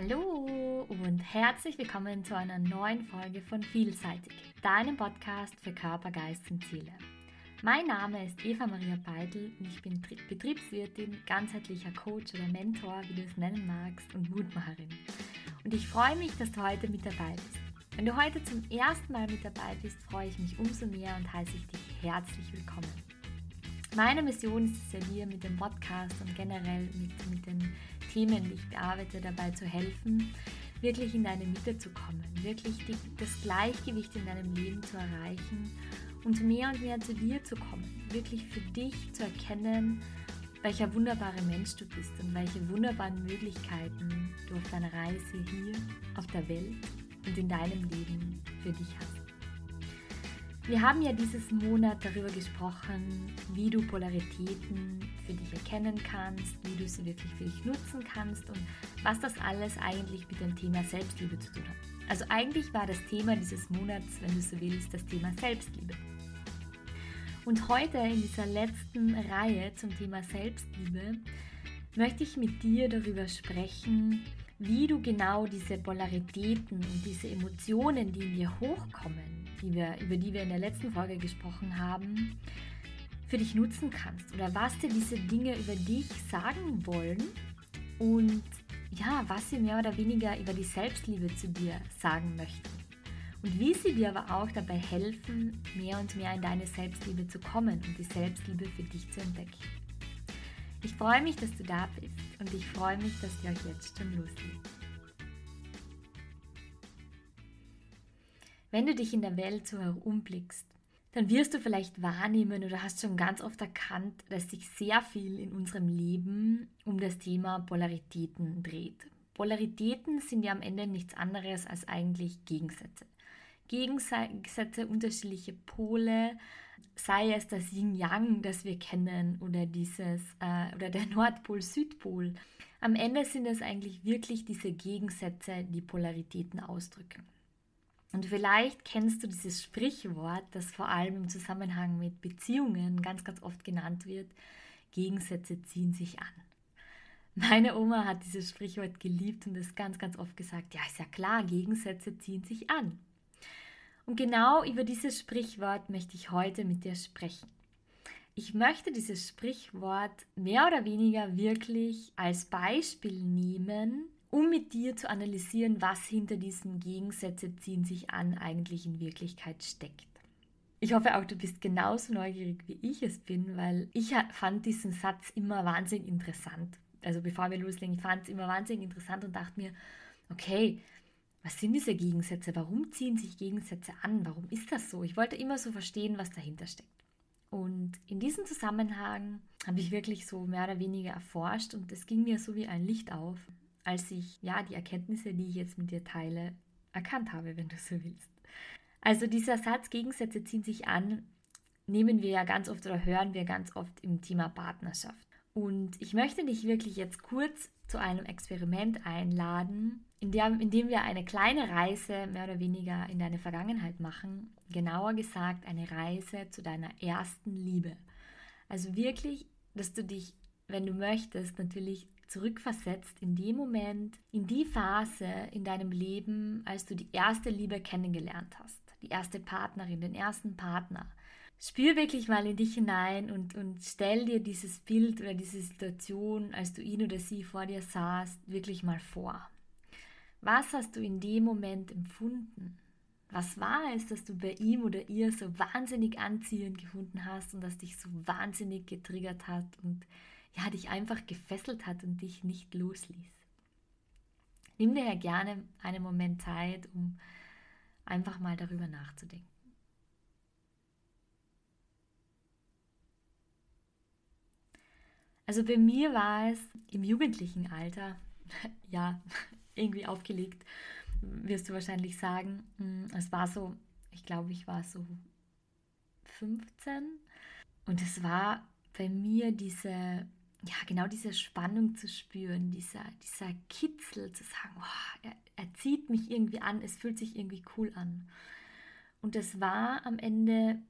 Hallo und herzlich willkommen zu einer neuen Folge von Vielseitig, deinem Podcast für Körper, Geist und Seele. Mein Name ist Eva Maria Beidel und ich bin Betriebswirtin, ganzheitlicher Coach oder Mentor, wie du es nennen magst, und Mutmacherin. Und ich freue mich, dass du heute mit dabei bist. Wenn du heute zum ersten Mal mit dabei bist, freue ich mich umso mehr und heiße ich dich herzlich willkommen. Meine Mission ist es ja dir mit dem Podcast und generell mit, mit den Themen, die ich bearbeite, dabei zu helfen, wirklich in deine Mitte zu kommen, wirklich die, das Gleichgewicht in deinem Leben zu erreichen und mehr und mehr zu dir zu kommen, wirklich für dich zu erkennen, welcher wunderbare Mensch du bist und welche wunderbaren Möglichkeiten du auf deiner Reise hier auf der Welt und in deinem Leben für dich hast. Wir haben ja dieses Monat darüber gesprochen, wie du Polaritäten für dich erkennen kannst, wie du sie wirklich für dich nutzen kannst und was das alles eigentlich mit dem Thema Selbstliebe zu tun hat. Also eigentlich war das Thema dieses Monats, wenn du so willst, das Thema Selbstliebe. Und heute in dieser letzten Reihe zum Thema Selbstliebe möchte ich mit dir darüber sprechen, wie du genau diese Polaritäten und diese Emotionen, die in dir hochkommen, die wir, über die wir in der letzten Folge gesprochen haben, für dich nutzen kannst oder was dir diese Dinge über dich sagen wollen und ja, was sie mehr oder weniger über die Selbstliebe zu dir sagen möchten. Und wie sie dir aber auch dabei helfen, mehr und mehr in deine Selbstliebe zu kommen und die Selbstliebe für dich zu entdecken. Ich freue mich, dass du da bist und ich freue mich, dass wir euch jetzt schon loslegen. Wenn du dich in der Welt so herumblickst, dann wirst du vielleicht wahrnehmen oder hast schon ganz oft erkannt, dass sich sehr viel in unserem Leben um das Thema Polaritäten dreht. Polaritäten sind ja am Ende nichts anderes als eigentlich Gegensätze. Gegensätze, unterschiedliche Pole, sei es das Yin-Yang, das wir kennen, oder dieses äh, oder der Nordpol-Südpol. Am Ende sind es eigentlich wirklich diese Gegensätze, die Polaritäten ausdrücken. Und vielleicht kennst du dieses Sprichwort, das vor allem im Zusammenhang mit Beziehungen ganz, ganz oft genannt wird. Gegensätze ziehen sich an. Meine Oma hat dieses Sprichwort geliebt und es ganz, ganz oft gesagt, ja, ist ja klar, Gegensätze ziehen sich an. Und genau über dieses Sprichwort möchte ich heute mit dir sprechen. Ich möchte dieses Sprichwort mehr oder weniger wirklich als Beispiel nehmen, um mit dir zu analysieren, was hinter diesen Gegensätze ziehen sich an eigentlich in Wirklichkeit steckt. Ich hoffe auch, du bist genauso neugierig wie ich es bin, weil ich fand diesen Satz immer wahnsinnig interessant. Also bevor wir loslegen, ich fand es immer wahnsinnig interessant und dachte mir, okay, was sind diese Gegensätze? Warum ziehen sich Gegensätze an? Warum ist das so? Ich wollte immer so verstehen, was dahinter steckt. Und in diesem Zusammenhang habe ich wirklich so mehr oder weniger erforscht und es ging mir so wie ein Licht auf als ich ja die Erkenntnisse, die ich jetzt mit dir teile, erkannt habe, wenn du so willst. Also dieser Satz Gegensätze ziehen sich an, nehmen wir ja ganz oft oder hören wir ganz oft im Thema Partnerschaft. Und ich möchte dich wirklich jetzt kurz zu einem Experiment einladen, in dem, in dem wir eine kleine Reise mehr oder weniger in deine Vergangenheit machen. Genauer gesagt, eine Reise zu deiner ersten Liebe. Also wirklich, dass du dich, wenn du möchtest, natürlich zurückversetzt in dem Moment, in die Phase in deinem Leben, als du die erste Liebe kennengelernt hast, die erste Partnerin, den ersten Partner. Spür wirklich mal in dich hinein und, und stell dir dieses Bild oder diese Situation, als du ihn oder sie vor dir sahst, wirklich mal vor. Was hast du in dem Moment empfunden? Was war es, dass du bei ihm oder ihr so wahnsinnig anziehend gefunden hast und das dich so wahnsinnig getriggert hat und ja, dich einfach gefesselt hat und dich nicht losließ. Nimm dir ja gerne einen Moment Zeit, um einfach mal darüber nachzudenken. Also bei mir war es im jugendlichen Alter, ja, irgendwie aufgelegt, wirst du wahrscheinlich sagen. Hm, es war so, ich glaube, ich war so 15 und es war bei mir diese ja, genau diese Spannung zu spüren, dieser, dieser Kitzel zu sagen, oh, er, er zieht mich irgendwie an, es fühlt sich irgendwie cool an. Und es war am Ende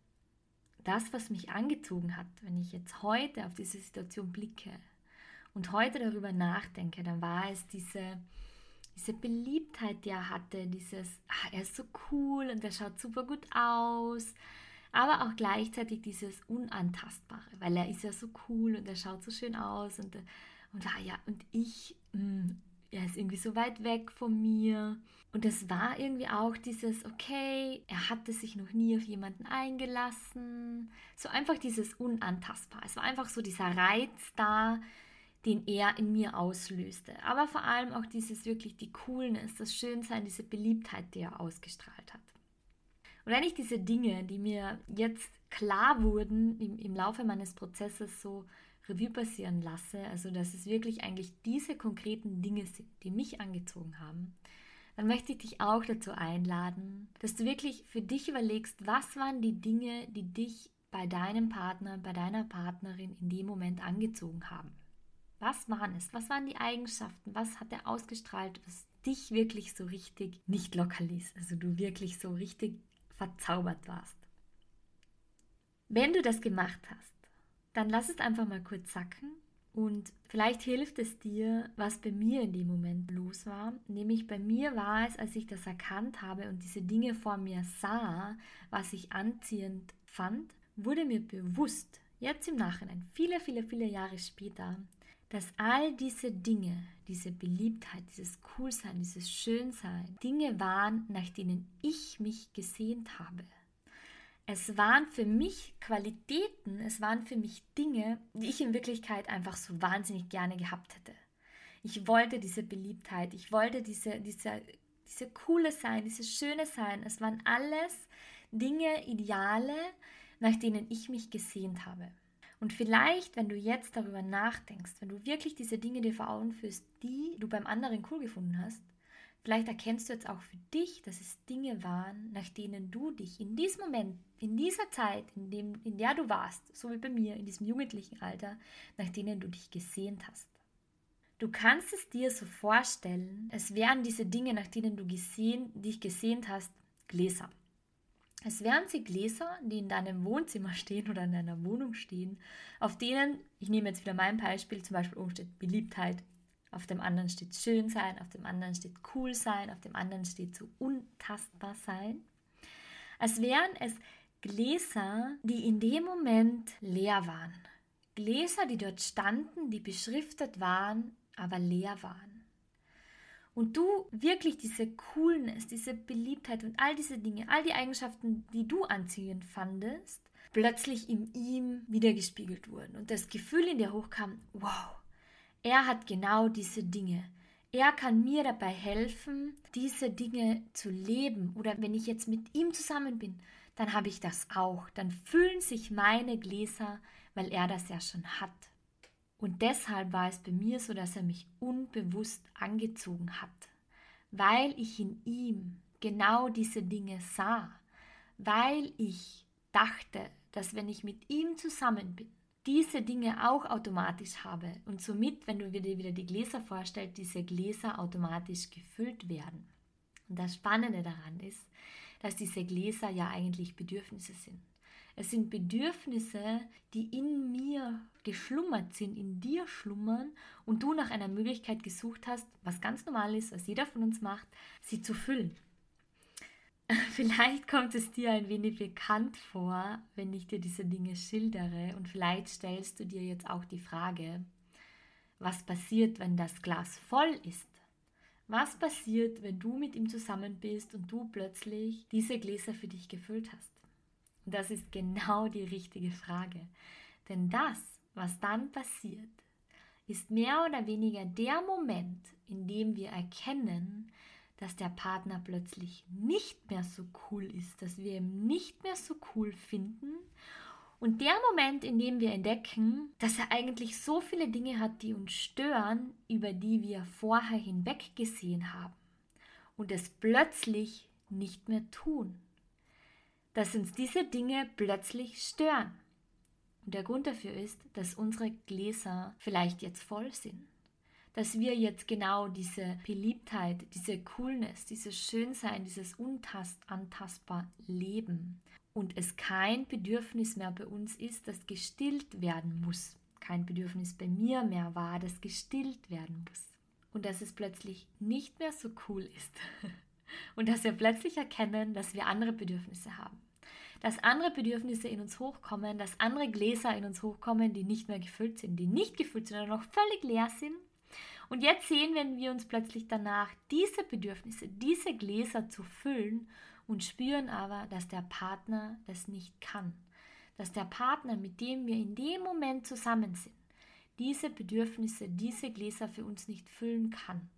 das, was mich angezogen hat. Wenn ich jetzt heute auf diese Situation blicke und heute darüber nachdenke, dann war es diese, diese Beliebtheit, die er hatte, dieses, ah, er ist so cool und er schaut super gut aus, aber auch gleichzeitig dieses Unantastbare, weil er ist ja so cool und er schaut so schön aus und, und ah ja, und ich, mh, mm, er ist irgendwie so weit weg von mir. Und es war irgendwie auch dieses, okay, er hatte sich noch nie auf jemanden eingelassen. So einfach dieses Unantastbar. Es war einfach so dieser Reiz da, den er in mir auslöste. Aber vor allem auch dieses wirklich die Coolness, das Schönsein, diese Beliebtheit, die er ausgestrahlt hat. Und wenn ich diese Dinge, die mir jetzt klar wurden im, im Laufe meines Prozesses so Revue passieren lasse, also dass es wirklich eigentlich diese konkreten Dinge sind, die mich angezogen haben, dann möchte ich dich auch dazu einladen, dass du wirklich für dich überlegst, was waren die Dinge, die dich bei deinem Partner, bei deiner Partnerin in dem Moment angezogen haben. Was waren es? Was waren die Eigenschaften? Was hat er ausgestrahlt, was dich wirklich so richtig nicht locker ließ? Also du wirklich so richtig verzaubert warst. Wenn du das gemacht hast, dann lass es einfach mal kurz sacken und vielleicht hilft es dir, was bei mir in dem Moment los war. Nämlich bei mir war es, als ich das erkannt habe und diese Dinge vor mir sah, was ich anziehend fand, wurde mir bewusst, jetzt im Nachhinein, viele, viele, viele Jahre später, dass all diese Dinge, diese Beliebtheit, dieses Coolsein, dieses Schönsein, Dinge waren, nach denen ich mich gesehnt habe. Es waren für mich Qualitäten, es waren für mich Dinge, die ich in Wirklichkeit einfach so wahnsinnig gerne gehabt hätte. Ich wollte diese Beliebtheit, ich wollte diese, diese, diese coole sein, dieses schöne sein. Es waren alles Dinge, Ideale, nach denen ich mich gesehnt habe. Und vielleicht, wenn du jetzt darüber nachdenkst, wenn du wirklich diese Dinge dir vor Augen führst, die du beim anderen cool gefunden hast, Vielleicht erkennst du jetzt auch für dich, dass es Dinge waren, nach denen du dich in diesem Moment, in dieser Zeit, in, dem, in der du warst, so wie bei mir, in diesem jugendlichen Alter, nach denen du dich gesehnt hast. Du kannst es dir so vorstellen, es wären diese Dinge, nach denen du gesehen, dich gesehnt hast, Gläser. Es wären sie Gläser, die in deinem Wohnzimmer stehen oder in deiner Wohnung stehen, auf denen, ich nehme jetzt wieder mein Beispiel, zum Beispiel oben steht Beliebtheit, auf dem anderen steht schön sein, auf dem anderen steht cool sein, auf dem anderen steht so untastbar sein. Als wären es Gläser, die in dem Moment leer waren. Gläser, die dort standen, die beschriftet waren, aber leer waren. Und du wirklich diese Coolness, diese Beliebtheit und all diese Dinge, all die Eigenschaften, die du anziehend fandest, plötzlich in ihm wiedergespiegelt wurden. Und das Gefühl in dir hochkam, wow, er hat genau diese Dinge. Er kann mir dabei helfen, diese Dinge zu leben. Oder wenn ich jetzt mit ihm zusammen bin, dann habe ich das auch. Dann füllen sich meine Gläser, weil er das ja schon hat. Und deshalb war es bei mir so, dass er mich unbewusst angezogen hat, weil ich in ihm genau diese Dinge sah, weil ich dachte, dass wenn ich mit ihm zusammen bin, diese Dinge auch automatisch habe und somit, wenn du dir wieder die Gläser vorstellst, diese Gläser automatisch gefüllt werden. Und das Spannende daran ist, dass diese Gläser ja eigentlich Bedürfnisse sind. Es sind Bedürfnisse, die in mir geschlummert sind, in dir schlummern und du nach einer Möglichkeit gesucht hast, was ganz normal ist, was jeder von uns macht, sie zu füllen. Vielleicht kommt es dir ein wenig bekannt vor, wenn ich dir diese Dinge schildere und vielleicht stellst du dir jetzt auch die Frage, was passiert, wenn das Glas voll ist? Was passiert, wenn du mit ihm zusammen bist und du plötzlich diese Gläser für dich gefüllt hast? Das ist genau die richtige Frage. Denn das, was dann passiert, ist mehr oder weniger der Moment, in dem wir erkennen, dass der Partner plötzlich nicht mehr so cool ist, dass wir ihn nicht mehr so cool finden. Und der Moment, in dem wir entdecken, dass er eigentlich so viele Dinge hat, die uns stören, über die wir vorher hinweggesehen haben und es plötzlich nicht mehr tun. Dass uns diese Dinge plötzlich stören. Und der Grund dafür ist, dass unsere Gläser vielleicht jetzt voll sind dass wir jetzt genau diese Beliebtheit, diese Coolness, dieses Schönsein, dieses Untastbar leben und es kein Bedürfnis mehr bei uns ist, das gestillt werden muss. Kein Bedürfnis bei mir mehr war, das gestillt werden muss. und dass es plötzlich nicht mehr so cool ist. Und dass wir plötzlich erkennen, dass wir andere Bedürfnisse haben. Dass andere Bedürfnisse in uns hochkommen, dass andere Gläser in uns hochkommen, die nicht mehr gefüllt sind, die nicht gefüllt sind oder noch völlig leer sind. Und jetzt sehen wir uns plötzlich danach, diese Bedürfnisse, diese Gläser zu füllen und spüren aber, dass der Partner das nicht kann. Dass der Partner, mit dem wir in dem Moment zusammen sind, diese Bedürfnisse, diese Gläser für uns nicht füllen kann.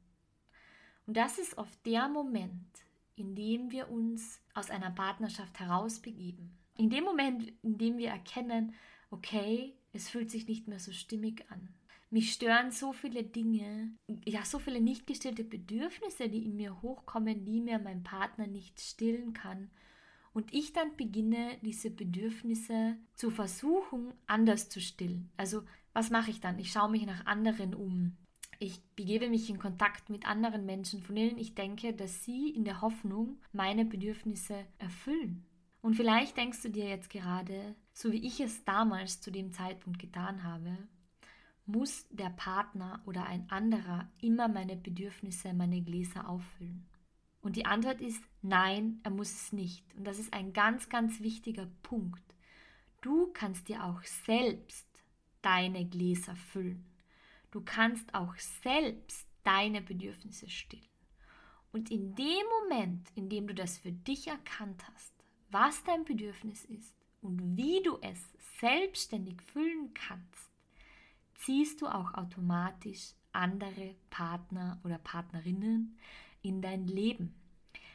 Und das ist oft der Moment, in dem wir uns aus einer Partnerschaft herausbegeben. In dem Moment, in dem wir erkennen, okay, es fühlt sich nicht mehr so stimmig an. Mich stören so viele Dinge, ja, so viele nicht gestillte Bedürfnisse, die in mir hochkommen, die mir mein Partner nicht stillen kann. Und ich dann beginne, diese Bedürfnisse zu versuchen, anders zu stillen. Also was mache ich dann? Ich schaue mich nach anderen um. Ich begebe mich in Kontakt mit anderen Menschen, von denen ich denke, dass sie in der Hoffnung meine Bedürfnisse erfüllen. Und vielleicht denkst du dir jetzt gerade, so wie ich es damals zu dem Zeitpunkt getan habe, muss der Partner oder ein anderer immer meine Bedürfnisse, meine Gläser auffüllen. Und die Antwort ist nein, er muss es nicht. Und das ist ein ganz, ganz wichtiger Punkt. Du kannst dir auch selbst deine Gläser füllen. Du kannst auch selbst deine Bedürfnisse stillen. Und in dem Moment, in dem du das für dich erkannt hast, was dein Bedürfnis ist und wie du es selbstständig füllen kannst, ziehst du auch automatisch andere Partner oder Partnerinnen in dein Leben,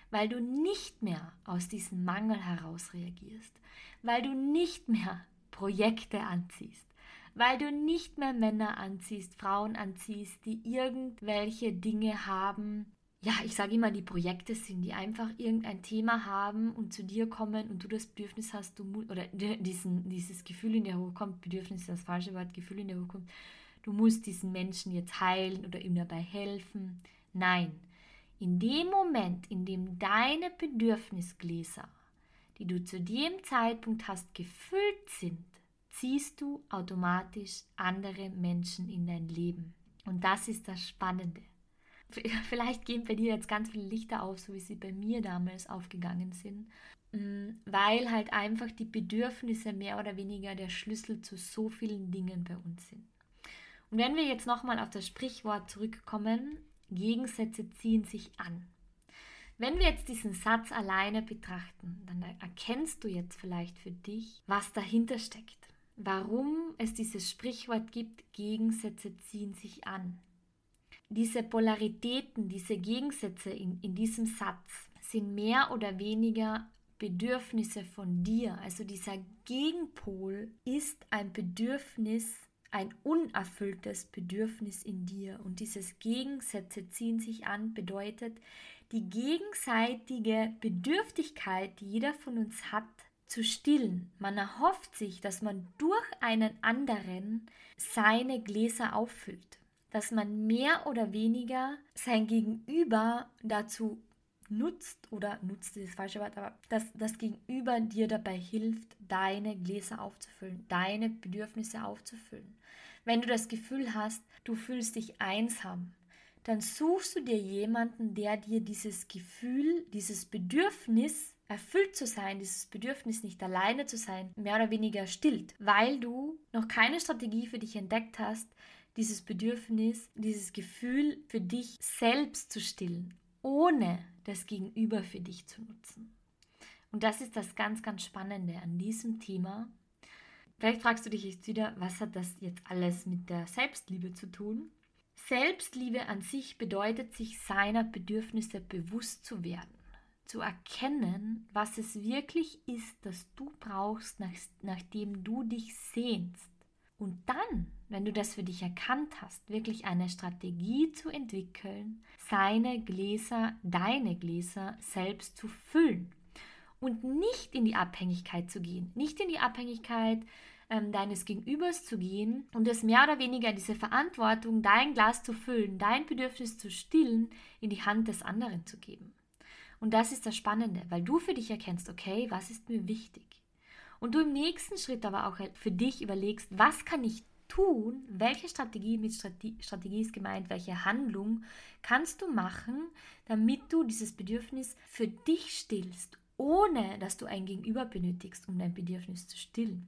weil du nicht mehr aus diesem Mangel heraus reagierst, weil du nicht mehr Projekte anziehst, weil du nicht mehr Männer anziehst, Frauen anziehst, die irgendwelche Dinge haben. Ja, ich sage immer, die Projekte sind, die einfach irgendein Thema haben und zu dir kommen und du das Bedürfnis hast, du oder diesen, dieses Gefühl in dir hochkommt, Bedürfnis ist das falsche Wort, Gefühl in dir hochkommt, du musst diesen Menschen jetzt heilen oder ihm dabei helfen. Nein, in dem Moment, in dem deine Bedürfnisgläser, die du zu dem Zeitpunkt hast, gefüllt sind, ziehst du automatisch andere Menschen in dein Leben. Und das ist das Spannende. Vielleicht gehen bei dir jetzt ganz viele Lichter auf, so wie sie bei mir damals aufgegangen sind, mm, weil halt einfach die Bedürfnisse mehr oder weniger der Schlüssel zu so vielen Dingen bei uns sind. Und wenn wir jetzt nochmal auf das Sprichwort zurückkommen, Gegensätze ziehen sich an. Wenn wir jetzt diesen Satz alleine betrachten, dann erkennst du jetzt vielleicht für dich, was dahinter steckt warum es dieses Sprichwort gibt, Gegensätze ziehen sich an. Diese Polaritäten, diese Gegensätze in, in diesem Satz sind mehr oder weniger Bedürfnisse von dir. Also dieser Gegenpol ist ein Bedürfnis, ein unerfülltes Bedürfnis in dir. Und dieses Gegensätze ziehen sich an bedeutet, die gegenseitige Bedürftigkeit, die jeder von uns hat, zu stillen. Man erhofft sich, dass man durch einen anderen seine Gläser auffüllt, dass man mehr oder weniger sein Gegenüber dazu nutzt oder nutzt ist das falsche Wort, aber dass das Gegenüber dir dabei hilft, deine Gläser aufzufüllen, deine Bedürfnisse aufzufüllen. Wenn du das Gefühl hast, du fühlst dich einsam, dann suchst du dir jemanden, der dir dieses Gefühl, dieses Bedürfnis erfüllt zu sein, dieses Bedürfnis nicht alleine zu sein, mehr oder weniger stillt, weil du noch keine Strategie für dich entdeckt hast, dieses Bedürfnis, dieses Gefühl für dich selbst zu stillen, ohne das Gegenüber für dich zu nutzen. Und das ist das ganz, ganz Spannende an diesem Thema. Vielleicht fragst du dich jetzt wieder, was hat das jetzt alles mit der Selbstliebe zu tun? Selbstliebe an sich bedeutet, sich seiner Bedürfnisse bewusst zu werden zu erkennen, was es wirklich ist, das du brauchst, nach, nachdem du dich sehnst. Und dann, wenn du das für dich erkannt hast, wirklich eine Strategie zu entwickeln, seine Gläser, deine Gläser selbst zu füllen. Und nicht in die Abhängigkeit zu gehen, nicht in die Abhängigkeit ähm, deines Gegenübers zu gehen und es mehr oder weniger diese Verantwortung, dein Glas zu füllen, dein Bedürfnis zu stillen, in die Hand des anderen zu geben. Und das ist das Spannende, weil du für dich erkennst, okay, was ist mir wichtig? Und du im nächsten Schritt aber auch für dich überlegst, was kann ich tun, welche Strategie mit Strategie, Strategie ist gemeint, welche Handlung kannst du machen, damit du dieses Bedürfnis für dich stillst, ohne dass du ein Gegenüber benötigst, um dein Bedürfnis zu stillen.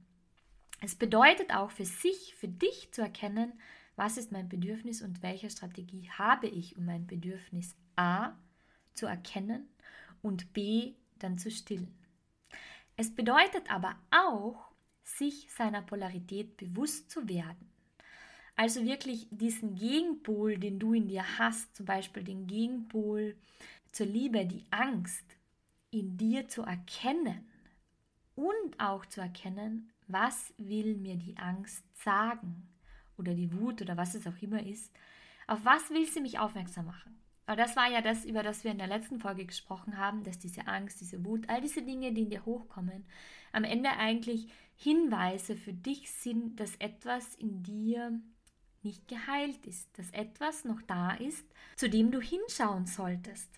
Es bedeutet auch für sich, für dich zu erkennen, was ist mein Bedürfnis und welche Strategie habe ich, um mein Bedürfnis A zu erkennen und B dann zu stillen. Es bedeutet aber auch, sich seiner Polarität bewusst zu werden. Also wirklich diesen Gegenpol, den du in dir hast, zum Beispiel den Gegenpol zur Liebe, die Angst, in dir zu erkennen und auch zu erkennen, was will mir die Angst sagen oder die Wut oder was es auch immer ist, auf was will sie mich aufmerksam machen? Aber das war ja das, über das wir in der letzten Folge gesprochen haben, dass diese Angst, diese Wut, all diese Dinge, die in dir hochkommen, am Ende eigentlich Hinweise für dich sind, dass etwas in dir nicht geheilt ist, dass etwas noch da ist, zu dem du hinschauen solltest.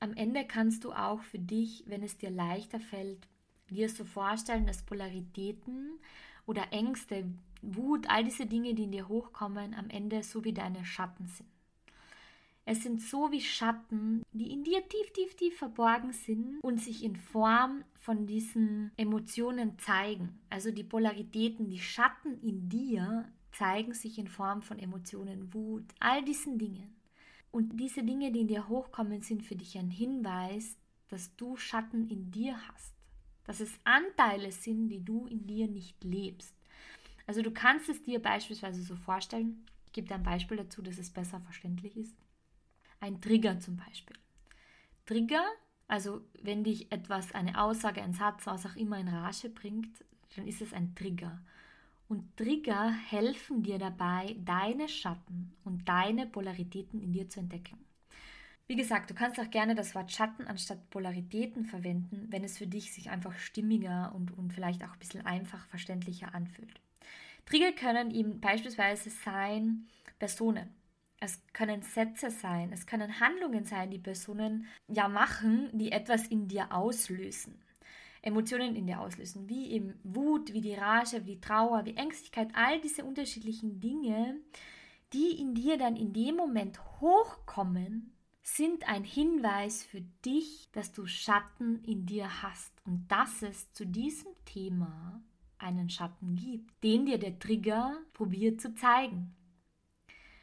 Am Ende kannst du auch für dich, wenn es dir leichter fällt, dir so vorstellen, dass Polaritäten oder Ängste, Wut, all diese Dinge, die in dir hochkommen, am Ende so wie deine Schatten sind. Es sind so wie Schatten, die in dir tief, tief, tief verborgen sind und sich in Form von diesen Emotionen zeigen. Also die Polaritäten, die Schatten in dir zeigen sich in Form von Emotionen, Wut, all diesen Dingen. Und diese Dinge, die in dir hochkommen, sind für dich ein Hinweis, dass du Schatten in dir hast. Dass es Anteile sind, die du in dir nicht lebst. Also du kannst es dir beispielsweise so vorstellen, ich gebe dir ein Beispiel dazu, dass es besser verständlich ist. Ein Trigger zum Beispiel. Trigger, also wenn dich etwas, eine Aussage, ein Satz, was auch immer in Rage bringt, dann ist es ein Trigger. Und Trigger helfen dir dabei, deine Schatten und deine Polaritäten in dir zu entdecken. Wie gesagt, du kannst auch gerne das Wort Schatten anstatt Polaritäten verwenden, wenn es für dich sich einfach stimmiger und, und vielleicht auch ein bisschen einfach verständlicher anfühlt. Trigger können eben beispielsweise sein Personen. Es können Sätze sein, es können Handlungen sein, die Personen ja machen, die etwas in dir auslösen. Emotionen in dir auslösen, wie eben Wut, wie die Rage, wie die Trauer, wie Ängstlichkeit, all diese unterschiedlichen Dinge, die in dir dann in dem Moment hochkommen, sind ein Hinweis für dich, dass du Schatten in dir hast und dass es zu diesem Thema einen Schatten gibt, den dir der Trigger probiert zu zeigen.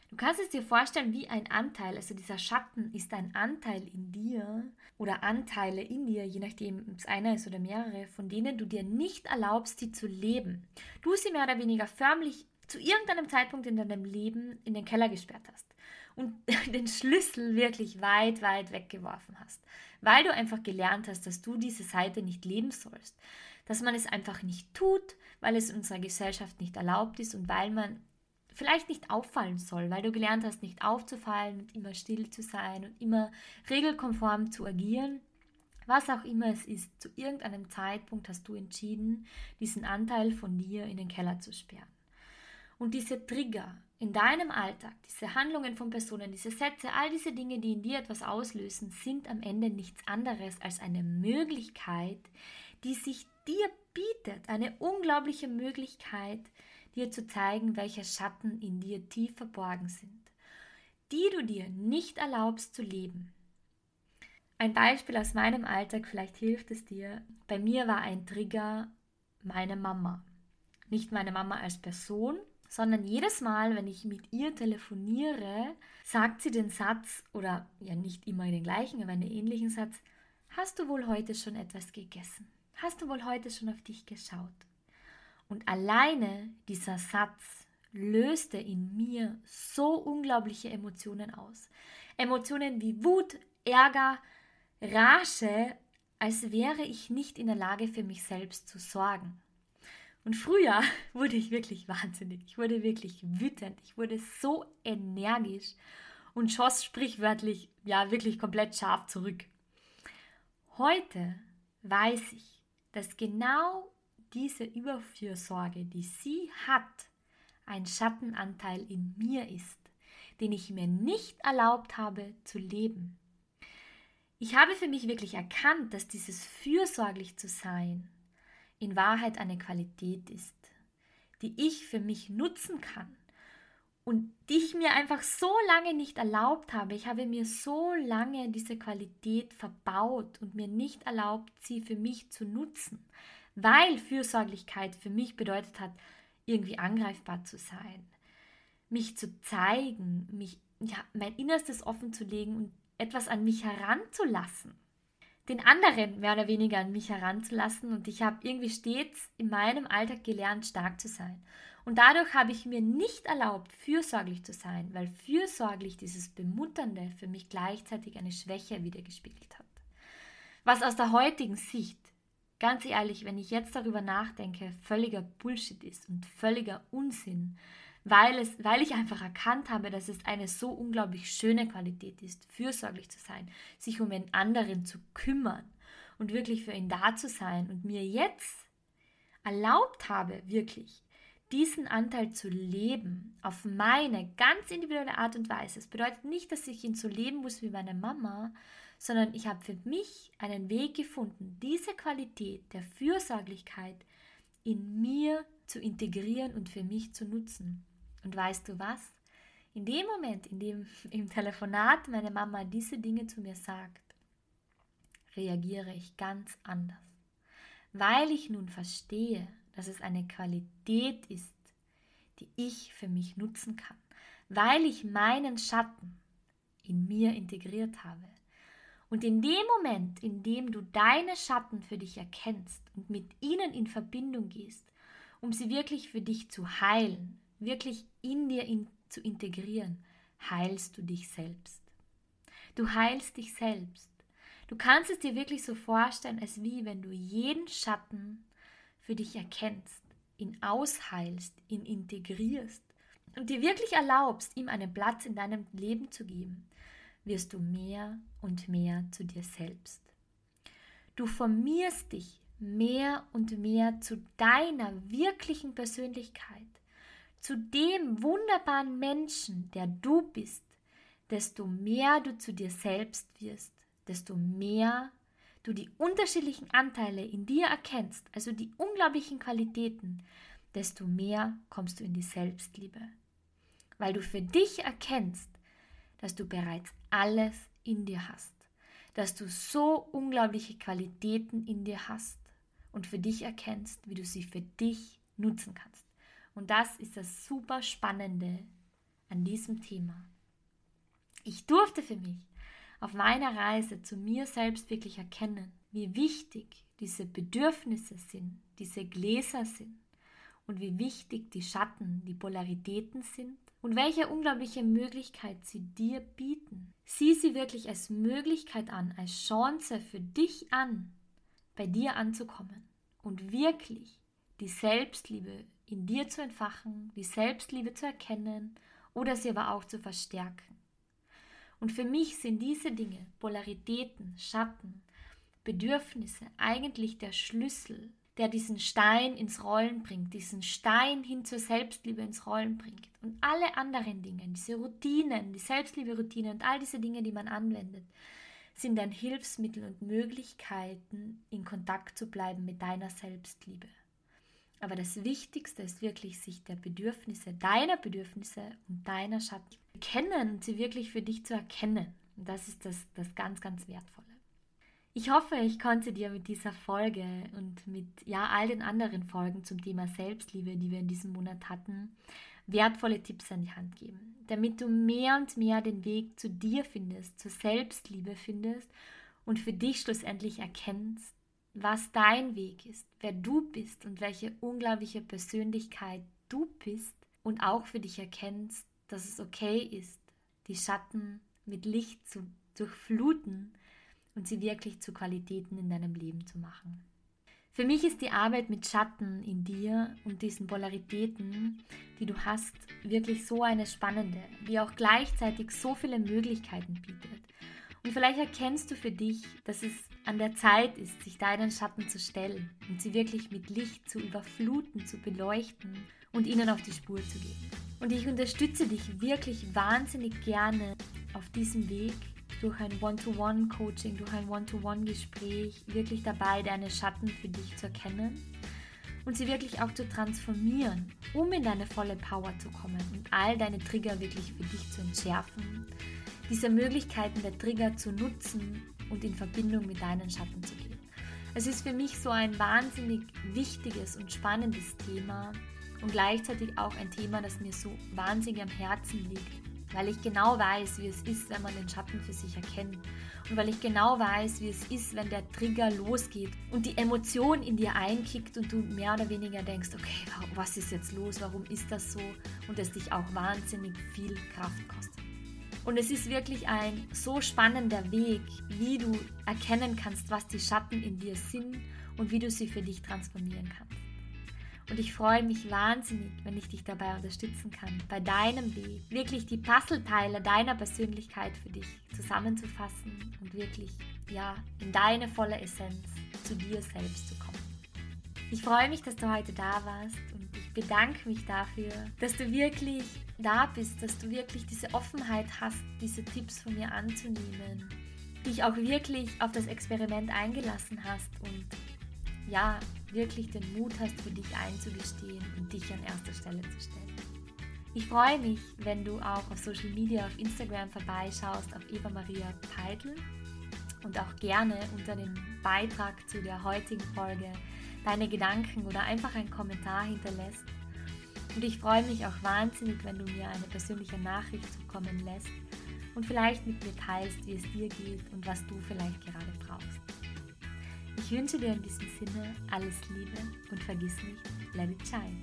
Du kannst es dir vorstellen wie ein Anteil, also dieser Schatten ist ein Anteil in dir oder Anteile in dir, je nachdem, ob es einer ist oder mehrere, von denen du dir nicht erlaubst, sie zu leben. Du sie mehr oder weniger förmlich zu irgendeinem Zeitpunkt in deinem Leben in den Keller gesperrt hast und den Schlüssel wirklich weit, weit weggeworfen hast, weil du einfach gelernt hast, dass du diese Seite nicht leben sollst, dass man es einfach nicht tut, weil es in unserer Gesellschaft nicht erlaubt ist und weil man vielleicht nicht auffallen soll, weil du gelernt hast, nicht aufzufallen und immer still zu sein und immer regelkonform zu agieren. Was auch immer es ist, zu irgendeinem Zeitpunkt hast du entschieden, diesen Anteil von dir in den Keller zu sperren. Und diese Trigger in deinem Alltag, diese Handlungen von Personen, diese Sätze, all diese Dinge, die in dir etwas auslösen, sind am Ende nichts anderes als eine Möglichkeit, die sich dir bietet, eine unglaubliche Möglichkeit, dir zu zeigen, welche Schatten in dir tief verborgen sind, die du dir nicht erlaubst zu leben. Ein Beispiel aus meinem Alltag, vielleicht hilft es dir. Bei mir war ein Trigger meine Mama. Nicht meine Mama als Person, sondern jedes Mal, wenn ich mit ihr telefoniere, sagt sie den Satz, oder ja nicht immer den gleichen, aber einen ähnlichen Satz, hast du wohl heute schon etwas gegessen? Hast du wohl heute schon auf dich geschaut? Und alleine dieser Satz löste in mir so unglaubliche Emotionen aus. Emotionen wie Wut, Ärger, Rage, als wäre ich nicht in der Lage für mich selbst zu sorgen. Und früher wurde ich wirklich wahnsinnig. Ich wurde wirklich wütend. Ich wurde so energisch und schoss sprichwörtlich, ja, wirklich komplett scharf zurück. Heute weiß ich, dass genau diese Überfürsorge, die sie hat, ein Schattenanteil in mir ist, den ich mir nicht erlaubt habe zu leben. Ich habe für mich wirklich erkannt, dass dieses fürsorglich zu sein in Wahrheit eine Qualität ist, die ich für mich nutzen kann und die ich mir einfach so lange nicht erlaubt habe. Ich habe mir so lange diese Qualität verbaut und mir nicht erlaubt, sie für mich zu nutzen, weil Fürsorglichkeit für mich bedeutet hat, irgendwie angreifbar zu sein, mich zu zeigen, mich ja, mein Innerstes offen zu legen und etwas an mich heranzulassen. Den anderen mehr oder weniger an mich heranzulassen und ich habe irgendwie stets in meinem Alltag gelernt, stark zu sein. Und dadurch habe ich mir nicht erlaubt, fürsorglich zu sein, weil fürsorglich dieses Bemutternde für mich gleichzeitig eine Schwäche wiedergespiegelt hat. Was aus der heutigen Sicht, ganz ehrlich, wenn ich jetzt darüber nachdenke, völliger Bullshit ist und völliger Unsinn, weil, es, weil ich einfach erkannt habe, dass es eine so unglaublich schöne Qualität ist, fürsorglich zu sein, sich um den anderen zu kümmern und wirklich für ihn da zu sein und mir jetzt erlaubt habe, wirklich diesen Anteil zu leben, auf meine ganz individuelle Art und Weise. Es bedeutet nicht, dass ich ihn so leben muss wie meine Mama, sondern ich habe für mich einen Weg gefunden, diese Qualität der Fürsorglichkeit in mir zu integrieren und für mich zu nutzen. Und weißt du was? In dem Moment, in dem im Telefonat meine Mama diese Dinge zu mir sagt, reagiere ich ganz anders, weil ich nun verstehe, dass es eine Qualität ist, die ich für mich nutzen kann, weil ich meinen Schatten in mir integriert habe. Und in dem Moment, in dem du deine Schatten für dich erkennst und mit ihnen in Verbindung gehst, um sie wirklich für dich zu heilen, wirklich in dir in, zu integrieren, heilst du dich selbst. Du heilst dich selbst. Du kannst es dir wirklich so vorstellen, als wie wenn du jeden Schatten für dich erkennst, ihn ausheilst, ihn integrierst und dir wirklich erlaubst, ihm einen Platz in deinem Leben zu geben, wirst du mehr und mehr zu dir selbst. Du formierst dich mehr und mehr zu deiner wirklichen Persönlichkeit, zu dem wunderbaren Menschen, der du bist, desto mehr du zu dir selbst wirst, desto mehr du die unterschiedlichen Anteile in dir erkennst, also die unglaublichen Qualitäten, desto mehr kommst du in die Selbstliebe. Weil du für dich erkennst, dass du bereits alles in dir hast, dass du so unglaubliche Qualitäten in dir hast und für dich erkennst, wie du sie für dich nutzen kannst. Und das ist das super Spannende an diesem Thema. Ich durfte für mich auf meiner Reise zu mir selbst wirklich erkennen, wie wichtig diese Bedürfnisse sind, diese Gläser sind und wie wichtig die Schatten, die Polaritäten sind und welche unglaubliche Möglichkeit sie dir bieten. Sieh sie wirklich als Möglichkeit an, als Chance für dich an, bei dir anzukommen und wirklich die Selbstliebe in dir zu entfachen, die Selbstliebe zu erkennen oder sie aber auch zu verstärken. Und für mich sind diese Dinge, Polaritäten, Schatten, Bedürfnisse, eigentlich der Schlüssel, der diesen Stein ins Rollen bringt, diesen Stein hin zur Selbstliebe ins Rollen bringt. Und alle anderen Dinge, diese Routinen, die Selbstliebe-Routine und all diese Dinge, die man anwendet, sind ein Hilfsmittel und Möglichkeiten, in Kontakt zu bleiben mit deiner Selbstliebe. Aber das Wichtigste ist wirklich, sich der Bedürfnisse, deiner Bedürfnisse und deiner Schatten kennen und sie wirklich für dich zu erkennen. Und das ist das, das ganz, ganz Wertvolle. Ich hoffe, ich konnte dir mit dieser Folge und mit ja all den anderen Folgen zum Thema Selbstliebe, die wir in diesem Monat hatten, wertvolle Tipps an die Hand geben, damit du mehr und mehr den Weg zu dir findest, zur Selbstliebe findest und für dich schlussendlich erkennst, was dein Weg ist, wer du bist und welche unglaubliche Persönlichkeit du bist und auch für dich erkennst, dass es okay ist, die Schatten mit Licht zu durchfluten und sie wirklich zu Qualitäten in deinem Leben zu machen. Für mich ist die Arbeit mit Schatten in dir und diesen Polaritäten, die du hast, wirklich so eine spannende, die auch gleichzeitig so viele Möglichkeiten bietet. Und vielleicht erkennst du für dich, dass es an der Zeit ist, sich deinen Schatten zu stellen und sie wirklich mit Licht zu überfluten, zu beleuchten und ihnen auf die Spur zu gehen. Und ich unterstütze dich wirklich wahnsinnig gerne auf diesem Weg durch ein One-to-One-Coaching, durch ein One-to-One-Gespräch wirklich dabei, deine Schatten für dich zu erkennen und sie wirklich auch zu transformieren, um in deine volle Power zu kommen und all deine Trigger wirklich für dich zu entschärfen, diese Möglichkeiten der Trigger zu nutzen und in Verbindung mit deinen Schatten zu gehen. Es ist für mich so ein wahnsinnig wichtiges und spannendes Thema und gleichzeitig auch ein Thema, das mir so wahnsinnig am Herzen liegt, weil ich genau weiß, wie es ist, wenn man den Schatten für sich erkennt und weil ich genau weiß, wie es ist, wenn der Trigger losgeht und die Emotion in dir einkickt und du mehr oder weniger denkst, okay, was ist jetzt los, warum ist das so und es dich auch wahnsinnig viel Kraft kostet. Und es ist wirklich ein so spannender Weg, wie du erkennen kannst, was die Schatten in dir sind und wie du sie für dich transformieren kannst. Und ich freue mich wahnsinnig, wenn ich dich dabei unterstützen kann, bei deinem Weg wirklich die Puzzleteile deiner Persönlichkeit für dich zusammenzufassen und wirklich, ja, in deine volle Essenz zu dir selbst zu kommen. Ich freue mich, dass du heute da warst und ich bedanke mich dafür, dass du wirklich da bist, dass du wirklich diese Offenheit hast, diese Tipps von mir anzunehmen, dich auch wirklich auf das Experiment eingelassen hast und ja, wirklich den Mut hast, für dich einzugestehen und dich an erster Stelle zu stellen. Ich freue mich, wenn du auch auf Social Media, auf Instagram vorbeischaust, auf Eva Maria Peitl und auch gerne unter dem Beitrag zu der heutigen Folge deine Gedanken oder einfach einen Kommentar hinterlässt. Und ich freue mich auch wahnsinnig, wenn du mir eine persönliche Nachricht zukommen lässt und vielleicht mit mir teilst, wie es dir geht und was du vielleicht gerade brauchst. Ich wünsche dir in diesem Sinne alles Liebe und vergiss nicht, let it shine.